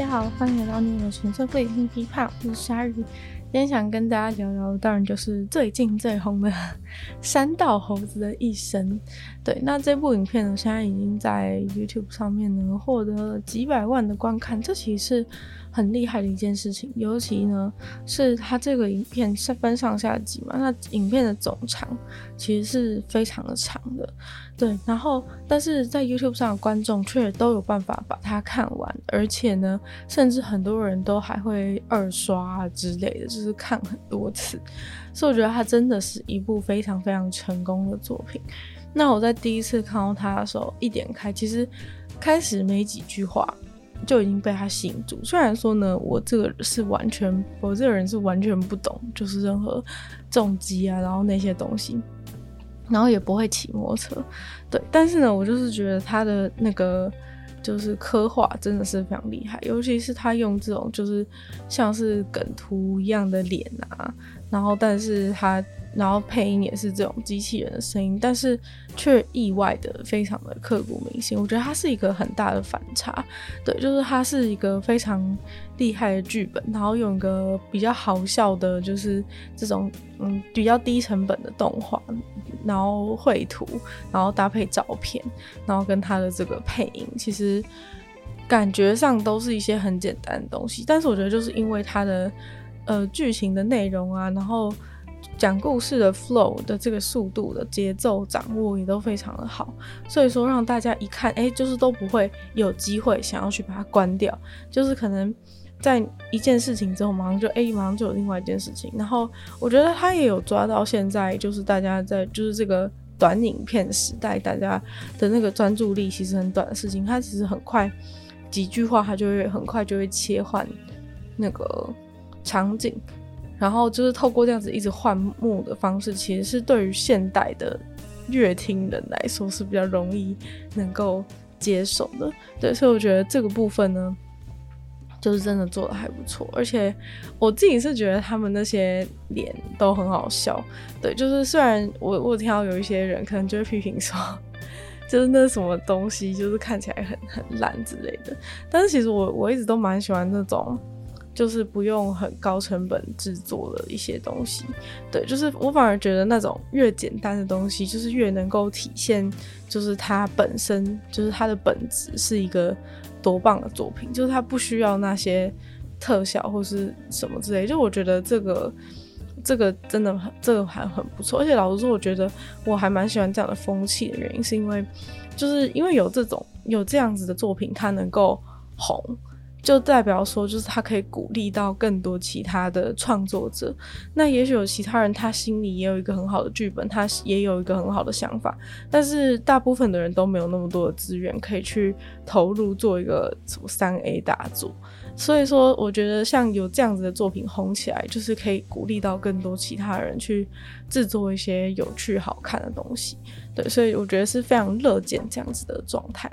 大家好，欢迎来到你的纯粹会听批判，我是鲨鱼。今天想跟大家聊聊，当然就是最近最红的山道猴子的一生。对，那这部影片呢，现在已经在 YouTube 上面呢获得了几百万的观看，这其实是很厉害的一件事情。尤其呢，是它这个影片是分上下集嘛，那影片的总长其实是非常的长的。对，然后但是在 YouTube 上的观众却都有办法把它看完，而且呢，甚至很多人都还会二刷之类的，就是看很多次。所以我觉得它真的是一部非常非常成功的作品。那我在第一次看到它的时候，一点开，其实开始没几句话就已经被他吸引住。虽然说呢，我这个是完全，我这个人是完全不懂，就是任何重机啊，然后那些东西。然后也不会骑摩托车，对，但是呢，我就是觉得他的那个就是刻画真的是非常厉害，尤其是他用这种就是像是梗图一样的脸啊，然后但是他。然后配音也是这种机器人的声音，但是却意外的非常的刻骨铭心。我觉得它是一个很大的反差，对，就是它是一个非常厉害的剧本，然后用一个比较好笑的，就是这种嗯比较低成本的动画，然后绘图，然后搭配照片，然后跟它的这个配音，其实感觉上都是一些很简单的东西，但是我觉得就是因为它的呃剧情的内容啊，然后。讲故事的 flow 的这个速度的节奏掌握也都非常的好，所以说让大家一看，哎、就是都不会有机会想要去把它关掉，就是可能在一件事情之后，马上就哎、马上就有另外一件事情。然后我觉得他也有抓到现在，就是大家在就是这个短影片时代，大家的那个专注力其实很短的事情，他其实很快几句话，他就会很快就会切换那个场景。然后就是透过这样子一直换幕的方式，其实是对于现代的乐听人来说是比较容易能够接受的。对，所以我觉得这个部分呢，就是真的做得还不错。而且我自己是觉得他们那些脸都很好笑。对，就是虽然我我听到有一些人可能就会批评说，就是那什么东西就是看起来很很烂之类的，但是其实我我一直都蛮喜欢那种。就是不用很高成本制作的一些东西，对，就是我反而觉得那种越简单的东西，就是越能够体现，就是它本身就是它的本质是一个多棒的作品，就是它不需要那些特效或是什么之类，就我觉得这个这个真的很这个还很不错，而且老实说，我觉得我还蛮喜欢这样的风气的原因，是因为就是因为有这种有这样子的作品，它能够红。就代表说，就是他可以鼓励到更多其他的创作者。那也许有其他人，他心里也有一个很好的剧本，他也有一个很好的想法，但是大部分的人都没有那么多的资源可以去投入做一个什么三 A 大作。所以说，我觉得像有这样子的作品红起来，就是可以鼓励到更多其他人去制作一些有趣好看的东西。对，所以我觉得是非常乐见这样子的状态。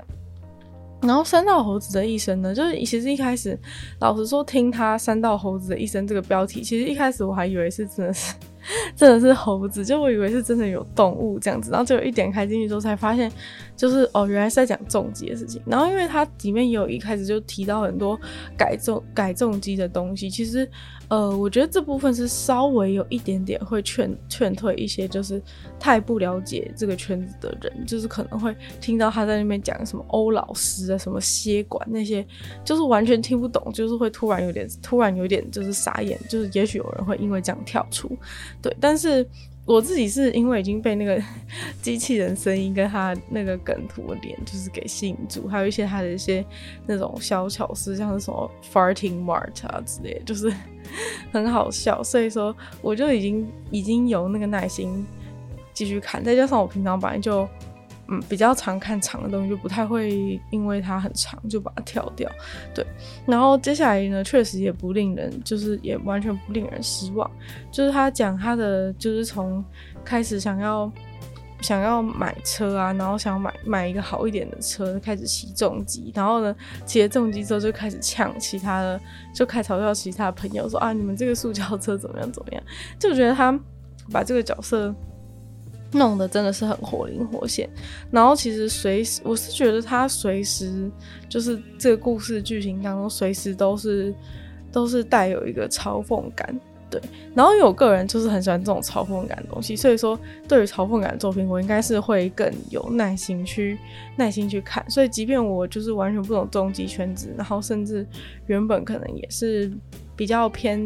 然后三道猴子的一生呢，就是其实一开始，老实说，听他三道猴子的一生这个标题，其实一开始我还以为是真的是。真的是猴子，就我以为是真的有动物这样子，然后就一点开进去之后才发现，就是哦，原来是在讲重机的事情。然后因为它里面也有一开始就提到很多改重改重机的东西，其实呃，我觉得这部分是稍微有一点点会劝劝退一些就是太不了解这个圈子的人，就是可能会听到他在那边讲什么欧老师啊，什么歇管那些，就是完全听不懂，就是会突然有点突然有点就是傻眼，就是也许有人会因为这样跳出。对，但是我自己是因为已经被那个 机器人声音跟他那个梗图的脸就是给吸引住，还有一些他的一些那种小巧思，像是什么 farting Mart 啊之类，就是 很好笑，所以说我就已经已经有那个耐心继续看，再加上我平常本来就嗯比较常看长的东西，就不太会因为它很长就把它跳掉。对，然后接下来呢，确实也不令人，就是也完全不令人失望。就是他讲他的，就是从开始想要想要买车啊，然后想买买一个好一点的车，开始骑重机，然后呢骑了重机之后就开始呛其他的，就开始嘲笑其他朋友说啊，你们这个塑胶车怎么样怎么样？就觉得他把这个角色。弄得真的是很活灵活现，然后其实随时我是觉得他随时就是这个故事剧情当中随时都是都是带有一个嘲讽感，对。然后有个人就是很喜欢这种嘲讽感的东西，所以说对于嘲讽感的作品，我应该是会更有耐心去耐心去看。所以即便我就是完全不懂终极圈子，然后甚至原本可能也是比较偏。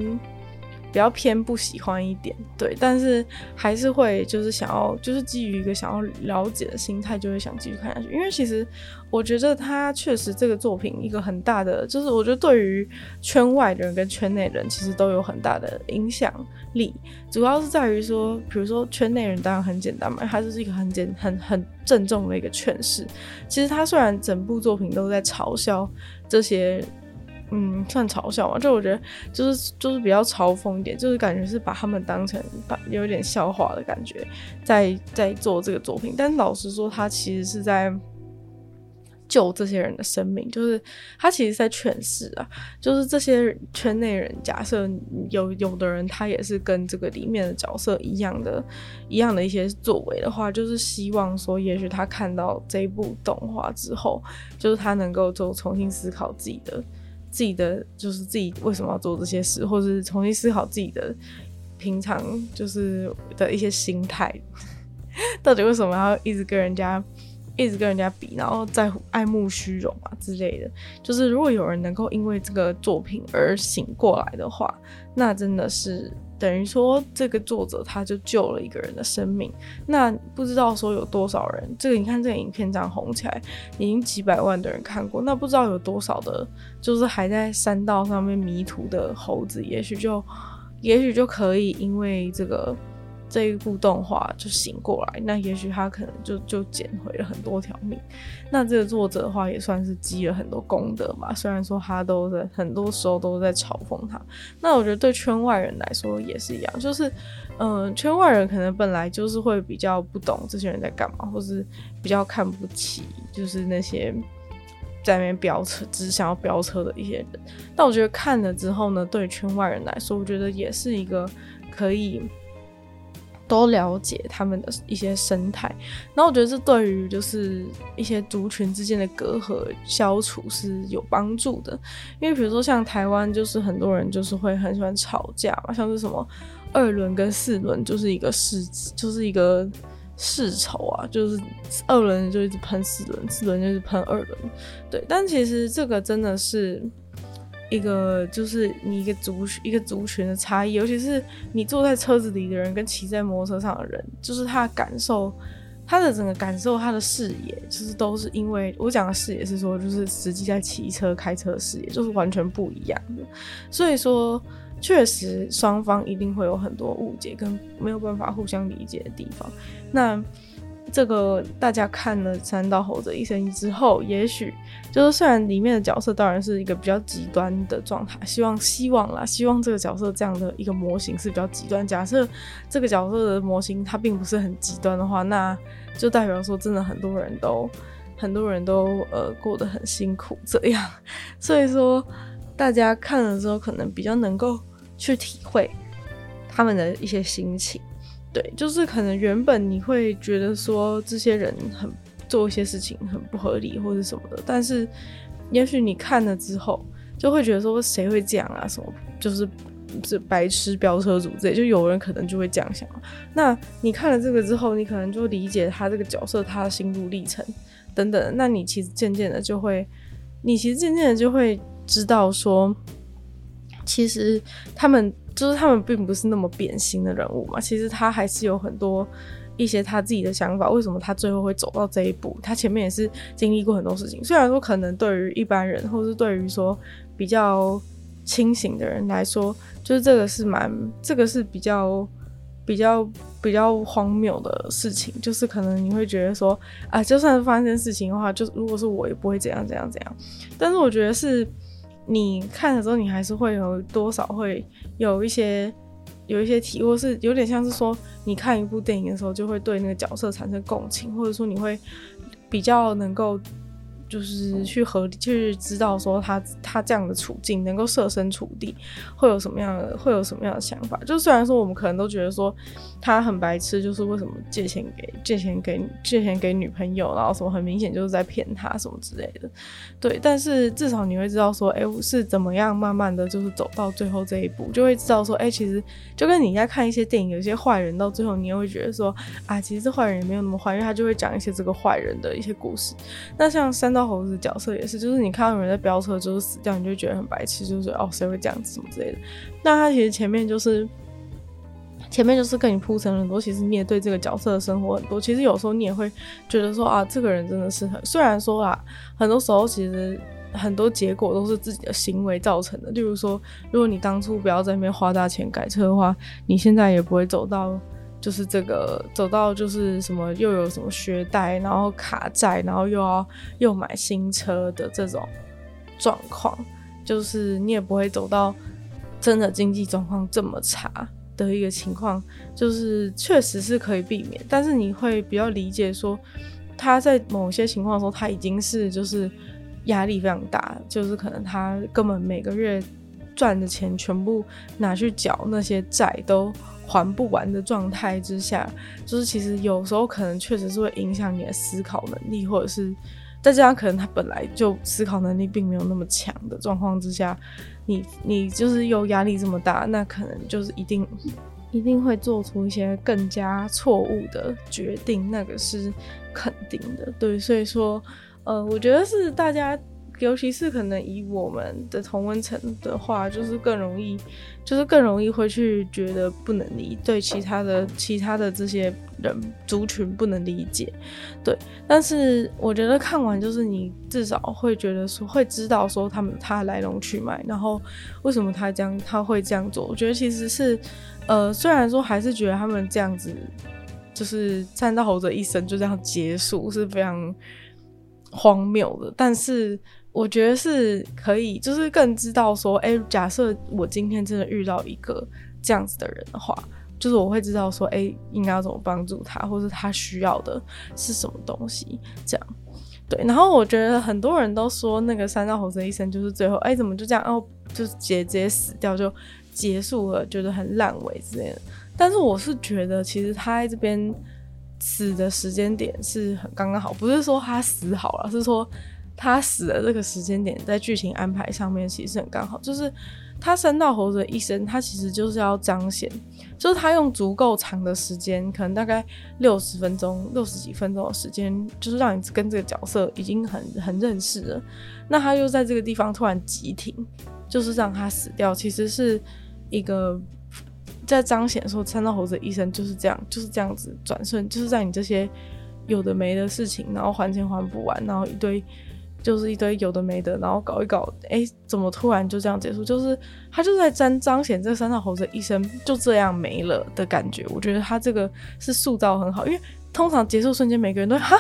比较偏不喜欢一点，对，但是还是会就是想要，就是基于一个想要了解的心态，就会想继续看下去。因为其实我觉得他确实这个作品一个很大的，就是我觉得对于圈外的人跟圈内人其实都有很大的影响力。主要是在于说，比如说圈内人当然很简单嘛，他就是一个很简很很郑重的一个劝世。其实他虽然整部作品都在嘲笑这些。嗯，算嘲笑嘛？就我觉得，就是就是比较嘲讽一点，就是感觉是把他们当成把有点笑话的感觉，在在做这个作品。但老实说，他其实是在救这些人的生命，就是他其实在劝世啊。就是这些圈内人，假设有有的人他也是跟这个里面的角色一样的，一样的一些作为的话，就是希望说，也许他看到这一部动画之后，就是他能够就重新思考自己的。自己的就是自己为什么要做这些事，或者是重新思考自己的平常就是的一些心态，到底为什么要一直跟人家一直跟人家比，然后在乎爱慕虚荣啊之类的。就是如果有人能够因为这个作品而醒过来的话，那真的是。等于说，这个作者他就救了一个人的生命。那不知道说有多少人，这个你看这个影片这样红起来，已经几百万的人看过。那不知道有多少的，就是还在山道上面迷途的猴子，也许就，也许就可以因为这个。这一部动画就醒过来，那也许他可能就就捡回了很多条命。那这个作者的话也算是积了很多功德嘛。虽然说他都在很多时候都在嘲讽他，那我觉得对圈外人来说也是一样，就是嗯、圈外人可能本来就是会比较不懂这些人在干嘛，或是比较看不起，就是那些在那边飙车只是想要飙车的一些人。但我觉得看了之后呢，对圈外人来说，我觉得也是一个可以。都了解他们的一些生态，然后我觉得这对于就是一些族群之间的隔阂消除是有帮助的。因为比如说像台湾，就是很多人就是会很喜欢吵架嘛，像是什么二轮跟四轮就是一个世，就是一个世仇啊，就是二轮就一直喷四轮，四轮就是喷二轮，对。但其实这个真的是。一个就是你一个族一个族群的差异，尤其是你坐在车子里的人跟骑在摩托车上的人，就是他的感受，他的整个感受，他的视野，就是都是因为我讲的视野是说，就是实际在骑车开车的视野，就是完全不一样的。所以说，确实双方一定会有很多误解跟没有办法互相理解的地方。那。这个大家看了《三道猴子一生一》之后，也许就是虽然里面的角色当然是一个比较极端的状态，希望希望啦，希望这个角色这样的一个模型是比较极端。假设这个角色的模型它并不是很极端的话，那就代表说真的很多人都很多人都呃过得很辛苦这样。所以说大家看了之后，可能比较能够去体会他们的一些心情。对，就是可能原本你会觉得说这些人很做一些事情很不合理或者什么的，但是也许你看了之后，就会觉得说谁会这样啊？什么就是这白痴飙车族之类，就有人可能就会这样想。那你看了这个之后，你可能就理解他这个角色他的心路历程等等。那你其实渐渐的就会，你其实渐渐的就会知道说，其实他们。就是他们并不是那么扁心的人物嘛，其实他还是有很多一些他自己的想法。为什么他最后会走到这一步？他前面也是经历过很多事情。虽然说可能对于一般人，或是对于说比较清醒的人来说，就是这个是蛮，这个是比较比较比较荒谬的事情，就是可能你会觉得说啊，就算是发生事情的话，就如果是我也不会怎样怎样怎样。但是我觉得是你看的时候，你还是会有多少会有一些有一些体，或是有点像是说你看一部电影的时候，就会对那个角色产生共情，或者说你会比较能够。就是去合理去知道说他他这样的处境能够设身处地会有什么样的会有什么样的想法。就虽然说我们可能都觉得说他很白痴，就是为什么借钱给借钱给借钱给女朋友，然后什么很明显就是在骗他什么之类的。对，但是至少你会知道说，哎、欸，是怎么样慢慢的就是走到最后这一步，就会知道说，哎、欸，其实就跟你在看一些电影，有些坏人到最后你也会觉得说，啊，其实这坏人也没有那么坏，因为他就会讲一些这个坏人的一些故事。那像山猴子角色也是，就是你看到有人在飙车就是死掉，你就觉得很白痴，就是哦，谁会这样子什么之类的。那他其实前面就是前面就是跟你铺陈了很多，其实你也对这个角色的生活很多。其实有时候你也会觉得说啊，这个人真的是很，虽然说啊，很多时候其实很多结果都是自己的行为造成的。例如说，如果你当初不要在那边花大钱改车的话，你现在也不会走到。就是这个走到就是什么又有什么学贷，然后卡债，然后又要又买新车的这种状况，就是你也不会走到真的经济状况这么差的一个情况，就是确实是可以避免，但是你会比较理解说他在某些情况的时候，他已经是就是压力非常大，就是可能他根本每个月赚的钱全部拿去缴那些债都。还不完的状态之下，就是其实有时候可能确实是会影响你的思考能力，或者是再加上可能他本来就思考能力并没有那么强的状况之下，你你就是又压力这么大，那可能就是一定一定会做出一些更加错误的决定，那个是肯定的。对，所以说，呃，我觉得是大家。尤其是可能以我们的同温层的话，就是更容易，就是更容易会去觉得不能理，对其他的其他的这些人族群不能理解，对。但是我觉得看完就是你至少会觉得说会知道说他们他来龙去脉，然后为什么他这样他会这样做。我觉得其实是，呃，虽然说还是觉得他们这样子就是山道猴子一生就这样结束是非常荒谬的，但是。我觉得是可以，就是更知道说，哎、假设我今天真的遇到一个这样子的人的话，就是我会知道说，哎、应该要怎么帮助他，或者他需要的是什么东西，这样。对，然后我觉得很多人都说那个三道猴子医生就是最后，哎、怎么就这样，哦，就是直接直接死掉就结束了，觉得很烂尾之类的。但是我是觉得，其实他在这边死的时间点是很刚刚好，不是说他死好了，是说。他死的这个时间点，在剧情安排上面其实很刚好，就是他山道猴子的一生，他其实就是要彰显，就是他用足够长的时间，可能大概六十分钟、六十几分钟的时间，就是让你跟这个角色已经很很认识了，那他又在这个地方突然急停，就是让他死掉，其实是一个在彰显说山道猴子的一生就是这样，就是这样子转瞬，就是在你这些有的没的事情，然后还钱还不完，然后一堆。就是一堆有的没的，然后搞一搞，哎、怎么突然就这样结束？就是他就在彰彰显这三道猴子一生就这样没了的感觉。我觉得他这个是塑造很好，因为通常结束瞬间每个人都哈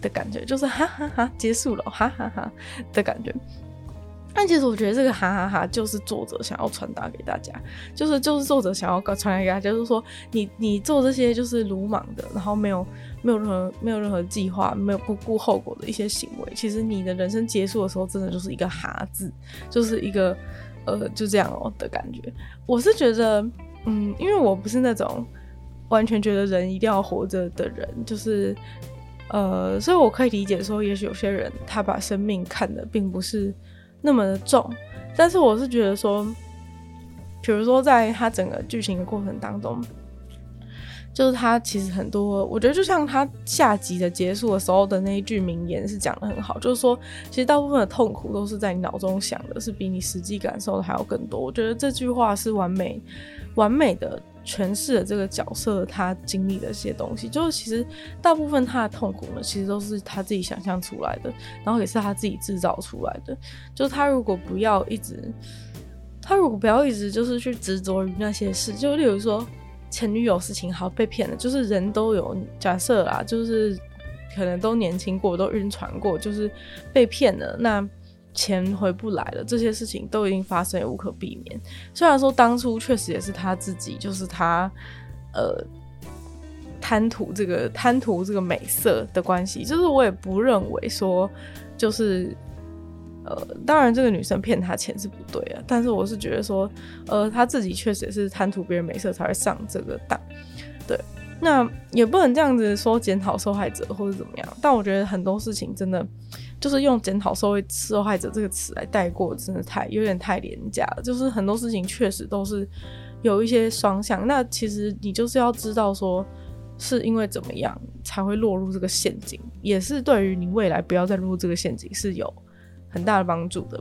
的感觉，就是哈哈哈结束了，哈哈哈的感觉。但其实我觉得这个哈哈哈就是作者想要传达给大家，就是就是作者想要传达给大家，就是说你你做这些就是鲁莽的，然后没有。没有任何没有任何计划，没有不顾后果的一些行为，其实你的人生结束的时候，真的就是一个哈字，就是一个呃就这样哦的感觉。我是觉得，嗯，因为我不是那种完全觉得人一定要活着的人，就是呃，所以我可以理解说，也许有些人他把生命看的并不是那么的重，但是我是觉得说，比如说在他整个剧情的过程当中。就是他其实很多，我觉得就像他下集的结束的时候的那一句名言是讲得很好，就是说其实大部分的痛苦都是在你脑中想的，是比你实际感受的还要更多。我觉得这句话是完美、完美的诠释了这个角色他经历的一些东西。就是其实大部分他的痛苦呢，其实都是他自己想象出来的，然后也是他自己制造出来的。就是他如果不要一直，他如果不要一直就是去执着于那些事，就例如说。前女友事情好被骗了，就是人都有假设啦，就是可能都年轻过，都晕船过，就是被骗了，那钱回不来了，这些事情都已经发生，也无可避免。虽然说当初确实也是他自己，就是他呃贪图这个贪图这个美色的关系，就是我也不认为说就是。呃，当然，这个女生骗他钱是不对啊，但是我是觉得说，呃，他自己确实也是贪图别人美色才会上这个当，对，那也不能这样子说检讨受害者或者怎么样，但我觉得很多事情真的就是用检讨受受害者这个词来带过，真的太有点太廉价了，就是很多事情确实都是有一些双向，那其实你就是要知道说是因为怎么样才会落入这个陷阱，也是对于你未来不要再落入这个陷阱是有。很大的帮助的。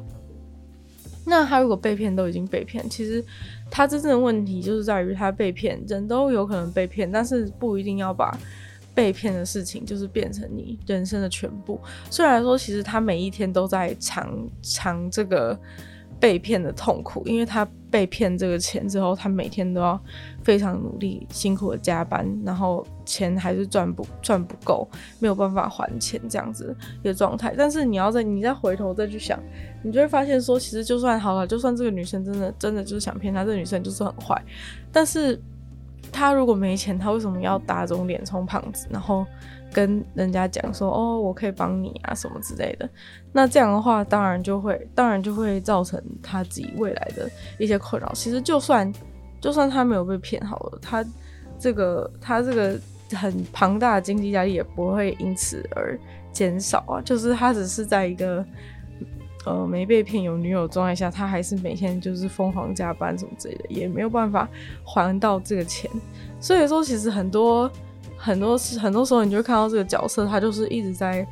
那他如果被骗都已经被骗，其实他真正的问题就是在于他被骗，人都有可能被骗，但是不一定要把被骗的事情就是变成你人生的全部。虽然说，其实他每一天都在尝尝这个。被骗的痛苦，因为他被骗这个钱之后，他每天都要非常努力、辛苦的加班，然后钱还是赚不赚不够，没有办法还钱这样子一个状态。但是你要再你再回头再去想，你就会发现说，其实就算好了，就算这个女生真的真的就是想骗他，这个女生就是很坏，但是他如果没钱，他为什么要打肿脸充胖子，然后？跟人家讲说哦，我可以帮你啊，什么之类的。那这样的话，当然就会，当然就会造成他自己未来的一些困扰。其实就算就算他没有被骗好了，他这个他这个很庞大的经济压力也不会因此而减少啊。就是他只是在一个呃没被骗有女友状态下，他还是每天就是疯狂加班什么之类的，也没有办法还到这个钱。所以说，其实很多。很多，很多时候，你就看到这个角色，他就是一直在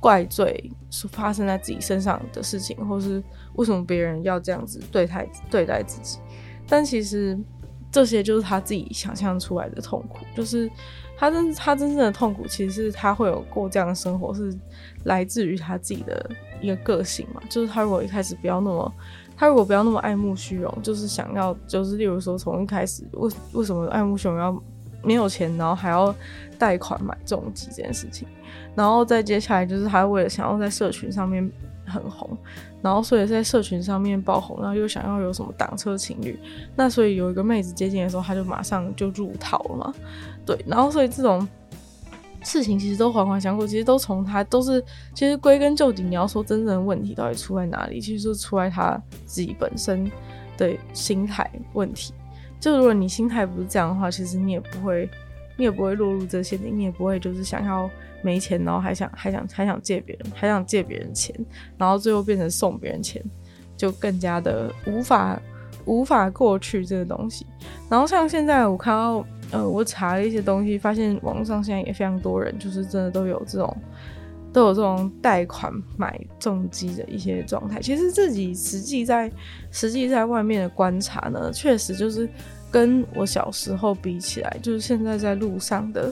怪罪发生在自己身上的事情，或是为什么别人要这样子对待对待自己。但其实这些就是他自己想象出来的痛苦，就是他真他真正的痛苦，其实是他会有过这样的生活，是来自于他自己的一个个性嘛。就是他如果一开始不要那么，他如果不要那么爱慕虚荣，就是想要，就是例如说从一开始为为什么爱慕虚荣要。没有钱，然后还要贷款买重疾这件事情，然后再接下来就是他为了想要在社群上面很红，然后所以在社群上面爆红，然后又想要有什么挡车情侣，那所以有一个妹子接近的时候，他就马上就入套了嘛，对，然后所以这种事情其实都环环相扣，其实都从他都是，其实归根究底，你要说真正的问题到底出在哪里，其实就出在他自己本身的心态问题。就如果你心态不是这样的话，其实你也不会，你也不会落入这些，你也不会就是想要没钱，然后还想还想还想借别人，还想借别人钱，然后最后变成送别人钱，就更加的无法无法过去这个东西。然后像现在我看到，呃，我查了一些东西，发现网络上现在也非常多人，就是真的都有这种都有这种贷款买重机的一些状态。其实自己实际在实际在外面的观察呢，确实就是。跟我小时候比起来，就是现在在路上的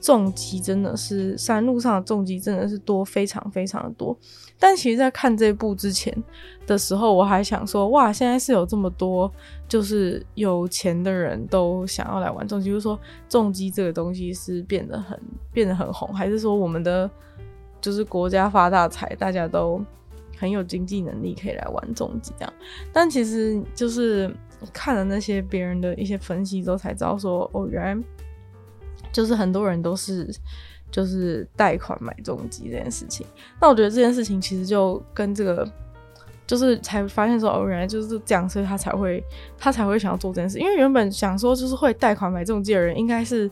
重机真的是山路上的重机真的是多，非常非常的多。但其实，在看这部之前的时候，我还想说，哇，现在是有这么多，就是有钱的人都想要来玩重机，就是说重机这个东西是变得很变得很红，还是说我们的就是国家发大财，大家都很有经济能力可以来玩重机这样？但其实就是。看了那些别人的一些分析之后，才知道说哦，原来就是很多人都是就是贷款买重机这件事情。那我觉得这件事情其实就跟这个就是才发现说哦，原来就是这样，所以他才会他才会想要做这件事。因为原本想说就是会贷款买重机的人应该是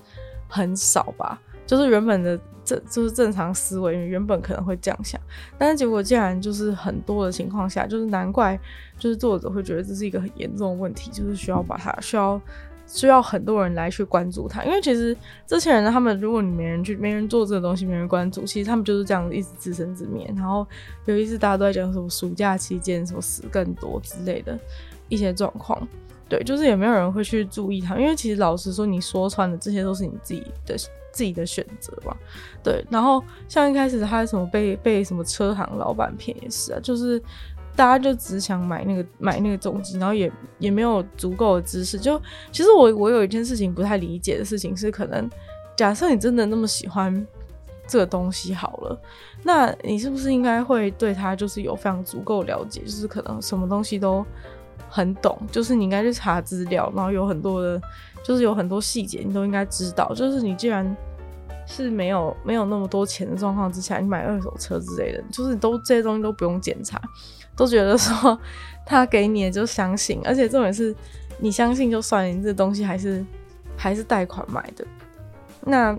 很少吧，就是原本的。这就是正常思维，原本可能会这样想，但是结果竟然就是很多的情况下，就是难怪，就是作者会觉得这是一个很严重的问题，就是需要把它需要需要很多人来去关注它，因为其实这些人，他们如果你没人去没人做这个东西，没人关注，其实他们就是这样子一直自生自灭。然后有一次大家都在讲什么暑假期间什么死更多之类的一些状况，对，就是也没有人会去注意他，因为其实老实说，你说穿的这些都是你自己的。自己的选择吧，对。然后像一开始他什么被被什么车行老板骗也是啊，就是大家就只想买那个买那个重机，然后也也没有足够的知识。就其实我我有一件事情不太理解的事情是，可能假设你真的那么喜欢这个东西好了，那你是不是应该会对它就是有非常足够了解，就是可能什么东西都很懂，就是你应该去查资料，然后有很多的，就是有很多细节你都应该知道。就是你既然是没有没有那么多钱的状况之下，你买二手车之类的，就是都这些东西都不用检查。都觉得说 他给你的就相信，而且重点是你相信就算，你这东西还是还是贷款买的，那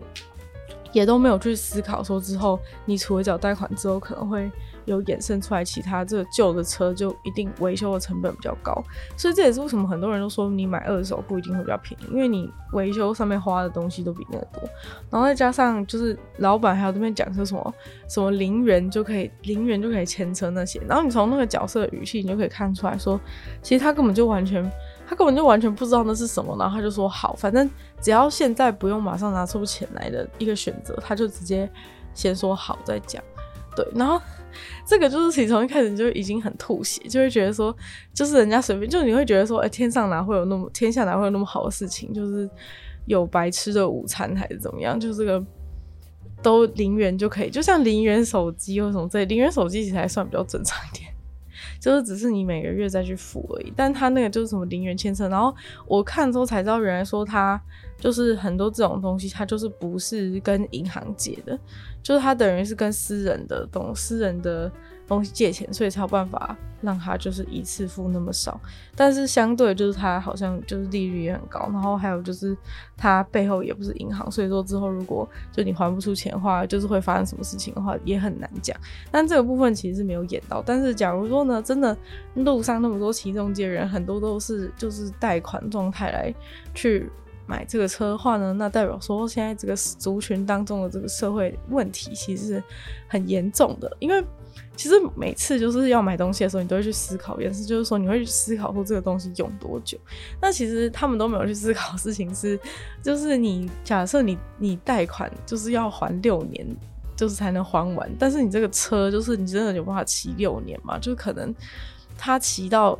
也都没有去思考说之后你除了缴贷款之后可能会。有衍生出来，其他这个旧的车就一定维修的成本比较高，所以这也是为什么很多人都说你买二手不一定会比较便宜，因为你维修上面花的东西都比那个多，然后再加上就是老板还有这边讲说什么什么零元就可以零元就可以牵车那些，然后你从那个角色的语气你就可以看出来说，其实他根本就完全他根本就完全不知道那是什么，然后他就说好，反正只要现在不用马上拿出钱来的一个选择，他就直接先说好再讲，对，然后。这个就是其从一开始就已经很吐血，就会觉得说，就是人家随便，就你会觉得说，哎，天上哪会有那么天下哪会有那么好的事情？就是有白吃的午餐还是怎么样？就这个都零元就可以，就像零元手机或什么之类，零元手机其实还算比较正常一点，就是只是你每个月再去付而已。但他那个就是什么零元签证，然后我看之后才知道，原来说他就是很多这种东西，他就是不是跟银行借的。就是他等于是跟私人的懂私人的东西借钱，所以才有办法让他就是一次付那么少。但是相对就是他好像就是利率也很高，然后还有就是他背后也不是银行，所以说之后如果就你还不出钱的话，就是会发生什么事情的话也很难讲。但这个部分其实是没有演到。但是假如说呢，真的路上那么多骑重机人，很多都是就是贷款状态来去。买这个车的话呢，那代表说现在这个族群当中的这个社会问题其实是很严重的。因为其实每次就是要买东西的时候，你都会去思考一件事，就是说你会去思考说这个东西用多久。那其实他们都没有去思考事情是，就是你假设你你贷款就是要还六年，就是才能还完，但是你这个车就是你真的有办法骑六年吗？就可能他骑到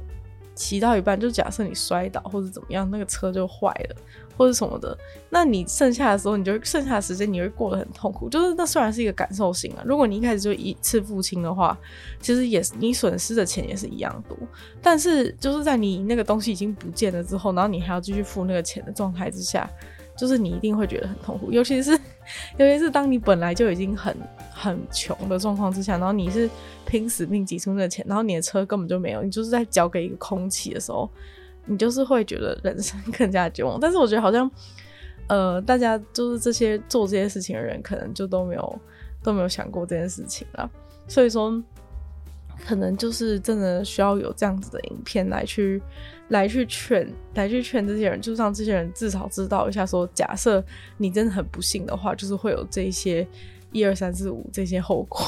骑到一半，就假设你摔倒或者怎么样，那个车就坏了。或者什么的，那你剩下的时候，你就剩下的时间你会过得很痛苦。就是那虽然是一个感受型啊，如果你一开始就一次付清的话，其实也是你损失的钱也是一样多。但是就是在你那个东西已经不见了之后，然后你还要继续付那个钱的状态之下，就是你一定会觉得很痛苦。尤其是 尤其是当你本来就已经很很穷的状况之下，然后你是拼死命挤出那个钱，然后你的车根本就没有，你就是在交给一个空气的时候。你就是会觉得人生更加绝望，但是我觉得好像，呃，大家就是这些做这些事情的人，可能就都没有都没有想过这件事情了。所以说，可能就是真的需要有这样子的影片来去来去劝来去劝这些人，就让这些人至少知道一下说，假设你真的很不幸的话，就是会有这些一二三四五这些后果，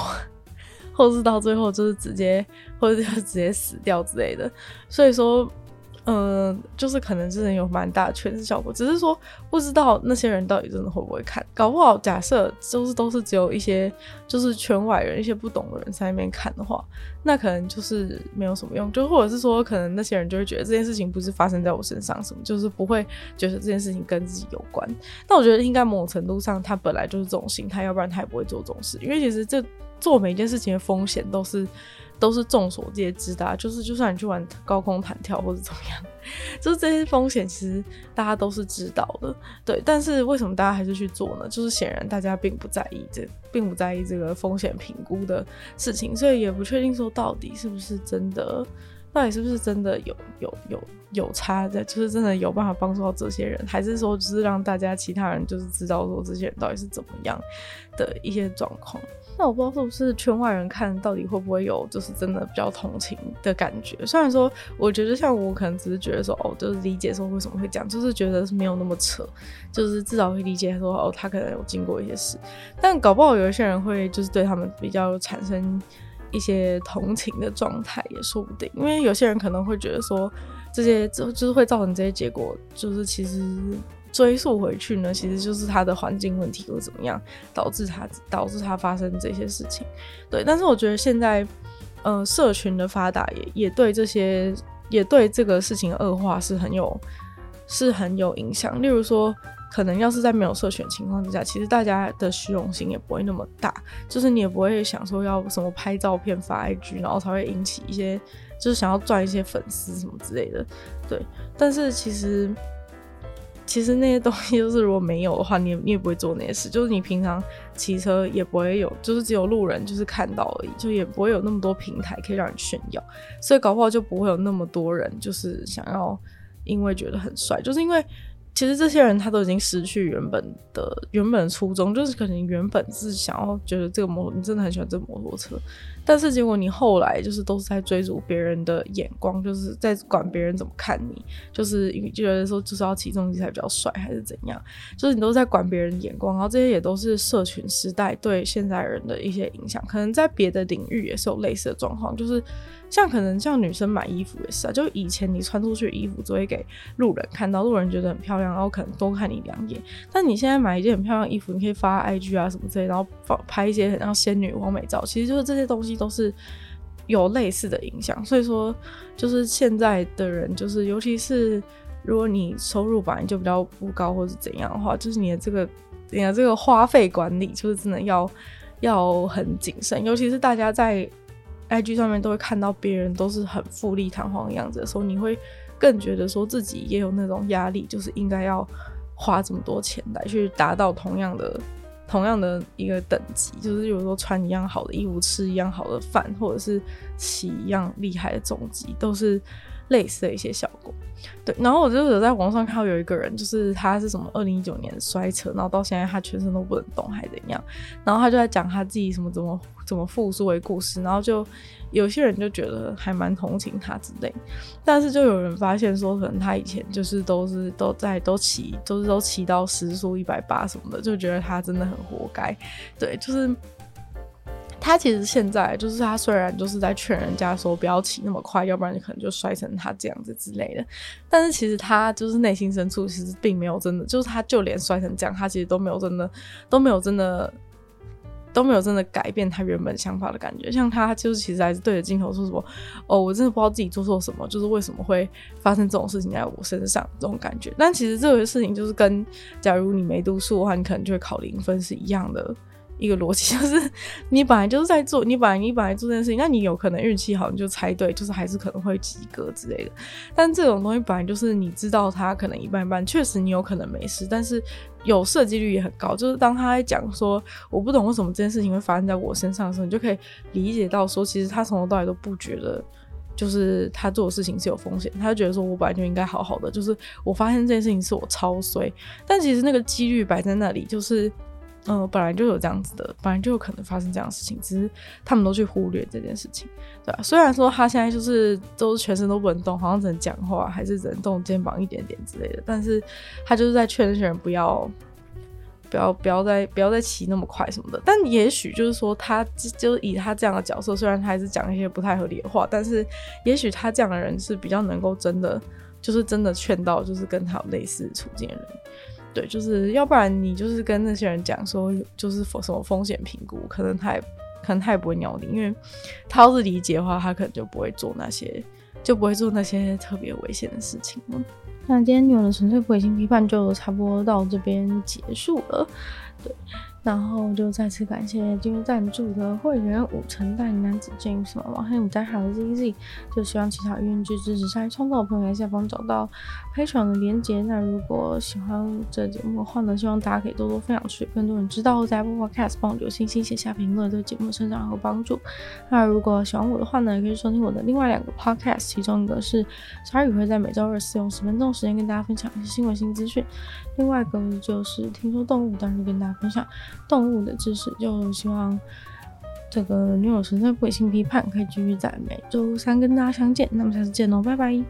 或是到最后就是直接或者就直接死掉之类的。所以说。嗯，就是可能真的有蛮大的劝世效果，只是说不知道那些人到底真的会不会看，搞不好假设就是都是只有一些就是圈外人、一些不懂的人在那边看的话，那可能就是没有什么用，就或者是说可能那些人就会觉得这件事情不是发生在我身上，什么就是不会觉得这件事情跟自己有关。但我觉得应该某种程度上他本来就是这种心态，要不然他也不会做这种事，因为其实这做每一件事情的风险都是。都是众所皆知的，就是就算你去玩高空弹跳或者怎么样，就是这些风险其实大家都是知道的，对。但是为什么大家还是去做呢？就是显然大家并不在意这，并不在意这个风险评估的事情，所以也不确定说到底是不是真的，到底是不是真的有有有有差的，就是真的有办法帮助到这些人，还是说只是让大家其他人就是知道说这些人到底是怎么样的一些状况。那我不知道是不是圈外人看到底会不会有就是真的比较同情的感觉。虽然说我觉得像我可能只是觉得说哦，就是理解说为什么会这样，就是觉得是没有那么扯，就是至少会理解说哦，他可能有经过一些事。但搞不好有一些人会就是对他们比较产生一些同情的状态也说不定，因为有些人可能会觉得说这些就就是会造成这些结果，就是其实。追溯回去呢，其实就是他的环境问题或怎么样导致他导致他发生这些事情。对，但是我觉得现在，呃，社群的发达也也对这些也对这个事情恶化是很有是很有影响。例如说，可能要是在没有社群情况之下，其实大家的虚荣心也不会那么大，就是你也不会想说要什么拍照片发 IG，然后才会引起一些就是想要赚一些粉丝什么之类的。对，但是其实。其实那些东西就是如果没有的话，你也你也不会做那些事。就是你平常骑车也不会有，就是只有路人就是看到而已，就也不会有那么多平台可以让你炫耀。所以搞不好就不会有那么多人就是想要，因为觉得很帅，就是因为。其实这些人他都已经失去原本的原本的初衷，就是可能原本是想要觉得这个摩托，你真的很喜欢这个摩托车，但是结果你后来就是都是在追逐别人的眼光，就是在管别人怎么看你，就是因为觉得说就是要骑重机才比较帅，还是怎样，就是你都在管别人的眼光，然后这些也都是社群时代对现在人的一些影响，可能在别的领域也是有类似的状况，就是。像可能像女生买衣服也是啊，就以前你穿出去的衣服只会给路人看到，路人觉得很漂亮，然后可能多看你两眼。但你现在买一件很漂亮衣服，你可以发 IG 啊什么之类，然后拍一些很像仙女完美照，其实就是这些东西都是有类似的影响。所以说，就是现在的人，就是尤其是如果你收入本来就比较不高或是怎样的话，就是你的这个你的这个花费管理，就是真的要要很谨慎，尤其是大家在。IG 上面都会看到别人都是很富丽堂皇的样子的时候，你会更觉得说自己也有那种压力，就是应该要花这么多钱来去达到同样的、同样的一个等级，就是有时候穿一样好的衣服、吃一样好的饭，或者是骑一样厉害的重机，都是类似的一些效果。对，然后我就有在网上看到有一个人，就是他是什么二零一九年摔车，然后到现在他全身都不能动，还怎样？然后他就在讲他自己什么怎么怎么复苏的故事，然后就有些人就觉得还蛮同情他之类，但是就有人发现说，可能他以前就是都是都在都骑，都是都骑到时速一百八什么的，就觉得他真的很活该。对，就是。他其实现在就是他，虽然就是在劝人家说不要骑那么快，要不然你可能就摔成他这样子之类的。但是其实他就是内心深处其实并没有真的，就是他就连摔成这样，他其实都没有真的都没有真的都没有真的改变他原本想法的感觉。像他就是其实还是对着镜头说什么：“哦，我真的不知道自己做错什么，就是为什么会发生这种事情在我身上这种感觉。”但其实这个事情就是跟假如你没读书的话，你可能就会考零分是一样的。一个逻辑 就是，你本来就是在做，你本来你本来做这件事情，那你有可能运气好，你就猜对，就是还是可能会及格之类的。但这种东西本来就是你知道它可能一半一半，确实你有可能没事，但是有设计率也很高。就是当他在讲说我不懂为什么这件事情会发生在我身上的时候，你就可以理解到说，其实他从头到尾都不觉得，就是他做的事情是有风险，他就觉得说我本来就应该好好的，就是我发现这件事情是我超衰，但其实那个几率摆在那里，就是。嗯、本来就有这样子的，本来就有可能发生这样的事情，只是他们都去忽略这件事情，对吧？虽然说他现在就是都是全身都不能动，好像只能讲话，还是只能动肩膀一点点之类的，但是他就是在劝那些人不要，不要，不要再不要再骑那么快什么的。但也许就是说，他就以他这样的角色，虽然他还是讲一些不太合理的话，但是也许他这样的人是比较能够真的，就是真的劝到，就是跟他有类似处境的人。对，就是要不然你就是跟那些人讲说，就是什么风险评估，可能他也可能他也不会鸟你，因为他要是理解的话，他可能就不会做那些，就不会做那些特别危险的事情了。那今天女友的纯粹不理性批判就差不多到这边结束了，对。然后就再次感谢今日赞助的会员五成大男子 James 什么王黑五代还有 ZZ，就希望其他愿意支持参与创造的朋友在下方找到 Patreon 的连结。那如果喜欢这节目的话呢，希望大家可以多多分享出去，更多人知道。在 Apple Podcast 帮我留星星、写下评论，对节目成长有帮助。那如果喜欢我的话呢，也可以收听我的另外两个 Podcast，其中一个是鲨鱼会在每周二四用十分钟时间跟大家分享一些新闻新资讯，另外一个就是听说动物，当然跟大家分享。动物的知识，就希望这个女友存在不理性批判可以继续在每周三跟大家相见。那么下次见喽，拜拜。